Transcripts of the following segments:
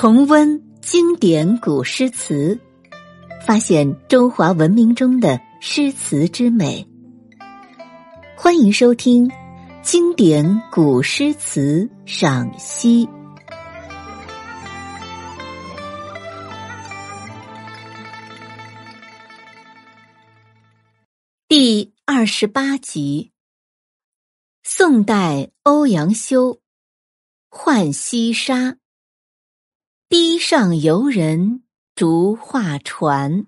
重温经典古诗词，发现中华文明中的诗词之美。欢迎收听《经典古诗词赏析》第二十八集。宋代欧阳修《浣溪沙》。堤上游人逐画船。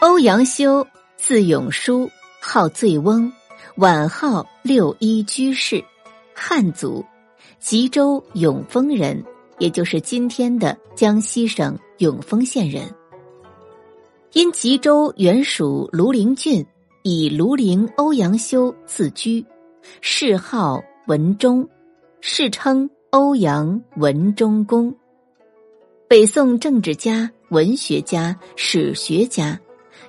欧阳修，字永叔，号醉翁，晚号六一居士，汉族，吉州永丰人，也就是今天的江西省永丰县人。因吉州原属庐陵郡。以庐陵欧阳修自居，谥号文忠，世称欧阳文忠公。北宋政治家、文学家、史学家，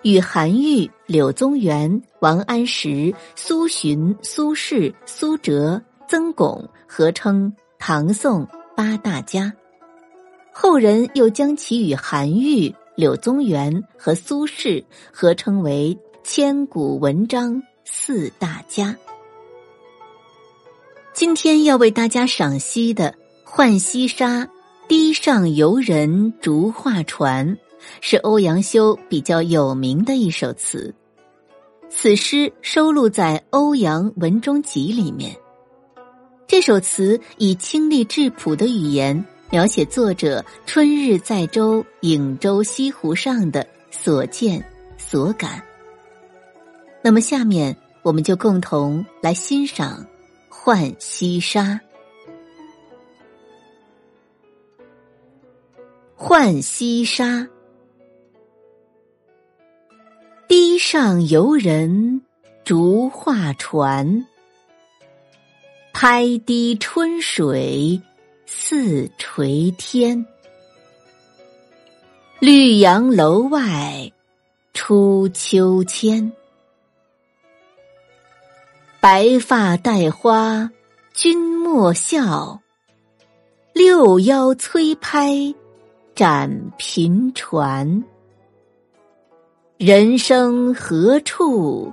与韩愈、柳宗元、王安石、苏洵、苏轼、苏辙、曾巩合称唐宋八大家。后人又将其与韩愈、柳宗元和苏轼合称为。千古文章四大家，今天要为大家赏析的《浣溪沙·堤上游人逐画船》，是欧阳修比较有名的一首词。此诗收录在《欧阳文中集》里面。这首词以清丽质朴的语言，描写作者春日载舟颍州西湖上的所见所感。那么，下面我们就共同来欣赏《浣溪沙》。《浣溪沙》，堤上游人逐画船，拍堤春水似垂天。绿杨楼外出秋千。白发戴花君莫笑，六幺催拍展频传。人生何处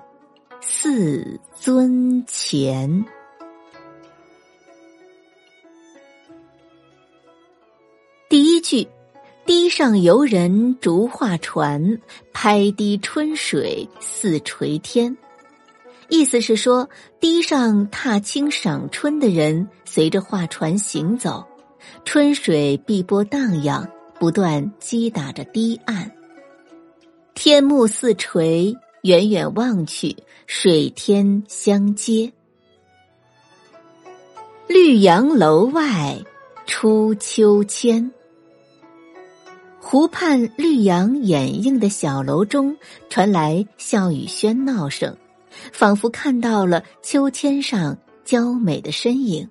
似尊前？第一句：堤上游人逐画船，拍堤春水似垂天。意思是说，堤上踏青赏春的人随着画船行走，春水碧波荡漾，不断击打着堤岸。天幕似垂，远远望去，水天相接。绿杨楼外出秋千，湖畔绿杨掩映的小楼中传来笑语喧闹声。仿佛看到了秋千上娇美的身影。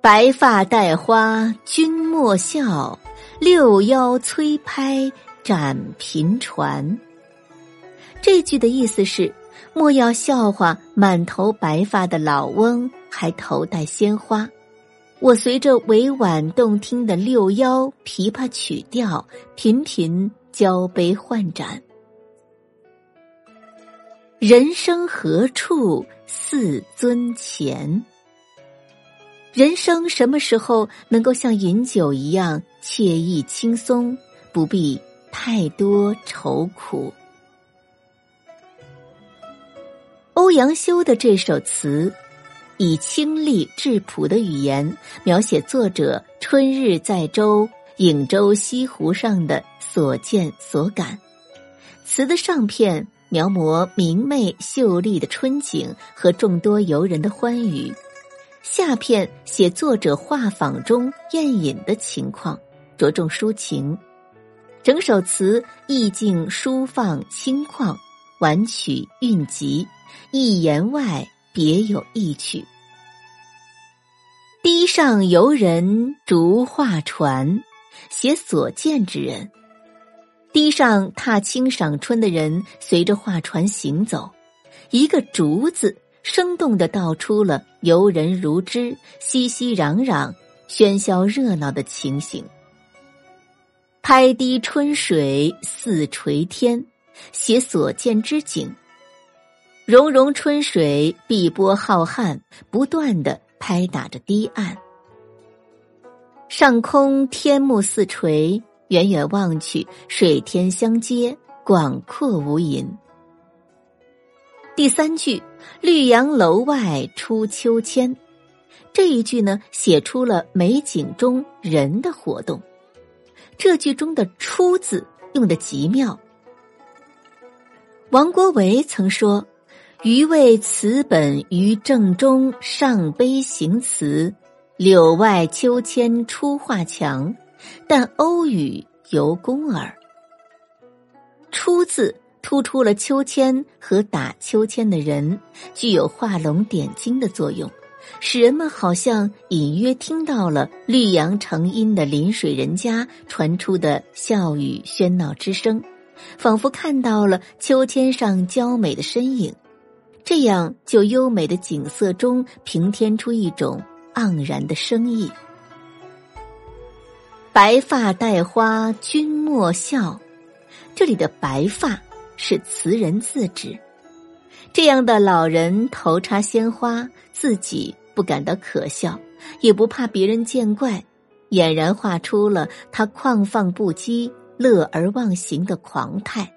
白发戴花君莫笑，六幺催拍展频传。这句的意思是：莫要笑话满头白发的老翁，还头戴鲜花。我随着委婉动听的六幺琵琶曲调，频频交杯换盏。人生何处似尊前？人生什么时候能够像饮酒一样惬意轻松，不必太多愁苦？欧阳修的这首词，以清丽质朴的语言描写作者春日在舟颍州西湖上的所见所感。词的上片。描摹明媚秀丽的春景和众多游人的欢愉，下片写作者画舫中宴饮的情况，着重抒情。整首词意境舒放轻旷，婉曲韵急，一言外别有意趣。堤上游人逐画船，写所见之人。堤上踏青赏春的人随着画船行走，一个“竹”字，生动的道出了游人如织、熙熙攘攘、喧嚣热闹的情形。拍堤春水似垂天，写所见之景。融融春水，碧波浩瀚，不断的拍打着堤岸。上空天幕似垂，远远望去，水天相接，广阔无垠。第三句“绿杨楼外出秋千”，这一句呢，写出了美景中人的活动。这句中的“出”字用的极妙。王国维曾说：“余为此本于正中，上碑行词。”柳外秋千出画墙，但欧语由公耳。出字突出了秋千和打秋千的人，具有画龙点睛的作用，使人们好像隐约听到了绿杨成荫的临水人家传出的笑语喧闹之声，仿佛看到了秋千上娇美的身影。这样，就优美的景色中平添出一种。盎然的生意。白发戴花君莫笑，这里的白发是词人自指。这样的老人头插鲜花，自己不感到可笑，也不怕别人见怪，俨然画出了他旷放不羁、乐而忘形的狂态。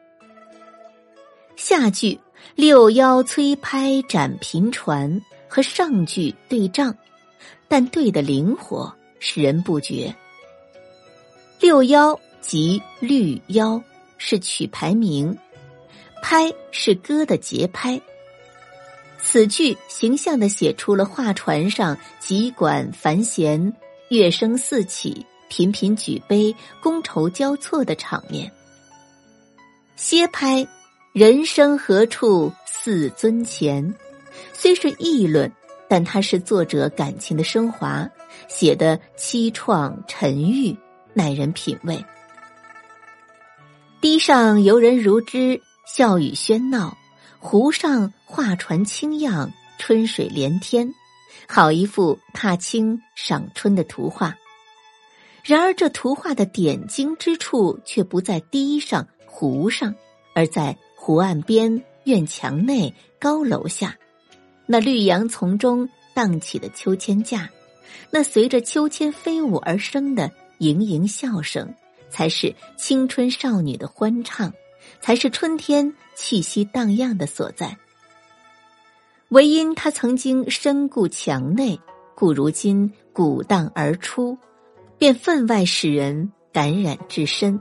下句“六幺催拍展频传”和上句对仗。但对的灵活，使人不觉。六幺即绿幺，是曲牌名；拍是歌的节拍。此句形象的写出了画船上急管繁弦，乐声四起，频频举杯，觥筹交错的场面。歇拍，人生何处似尊前，虽是议论。但它是作者感情的升华，写的凄怆沉郁，耐人品味。堤上游人如织，笑语喧闹；湖上画船轻漾，春水连天，好一幅踏青赏春的图画。然而，这图画的点睛之处却不在堤上、湖上，而在湖岸边、院墙内、高楼下。那绿杨丛中荡起的秋千架，那随着秋千飞舞而生的盈盈笑声，才是青春少女的欢唱，才是春天气息荡漾的所在。唯因他曾经身固墙内，故如今鼓荡而出，便分外使人感染至深。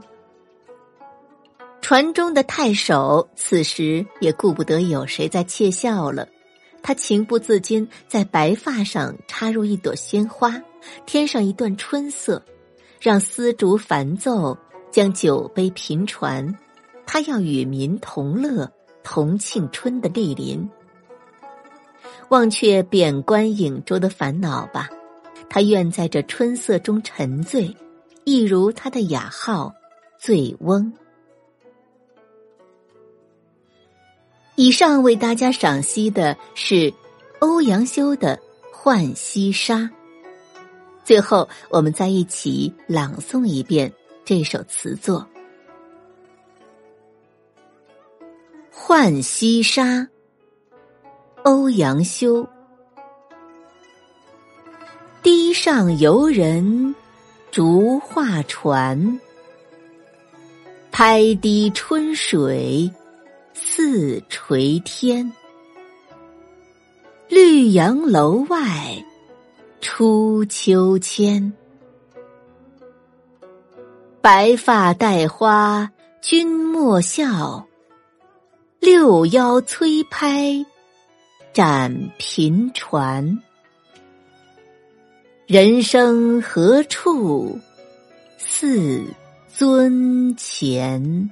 船中的太守此时也顾不得有谁在窃笑了。他情不自禁在白发上插入一朵鲜花，添上一段春色，让丝竹繁奏，将酒杯频传。他要与民同乐，同庆春的莅临。忘却贬官颍州的烦恼吧，他愿在这春色中沉醉，一如他的雅号“醉翁”。以上为大家赏析的是欧阳修的《浣溪沙》。最后，我们再一起朗诵一遍这首词作《浣溪沙》。欧阳修，堤上游人逐画船，拍堤春水。似垂天，绿杨楼外出秋千。白发戴花君莫笑，六幺催拍展频传。人生何处似尊前？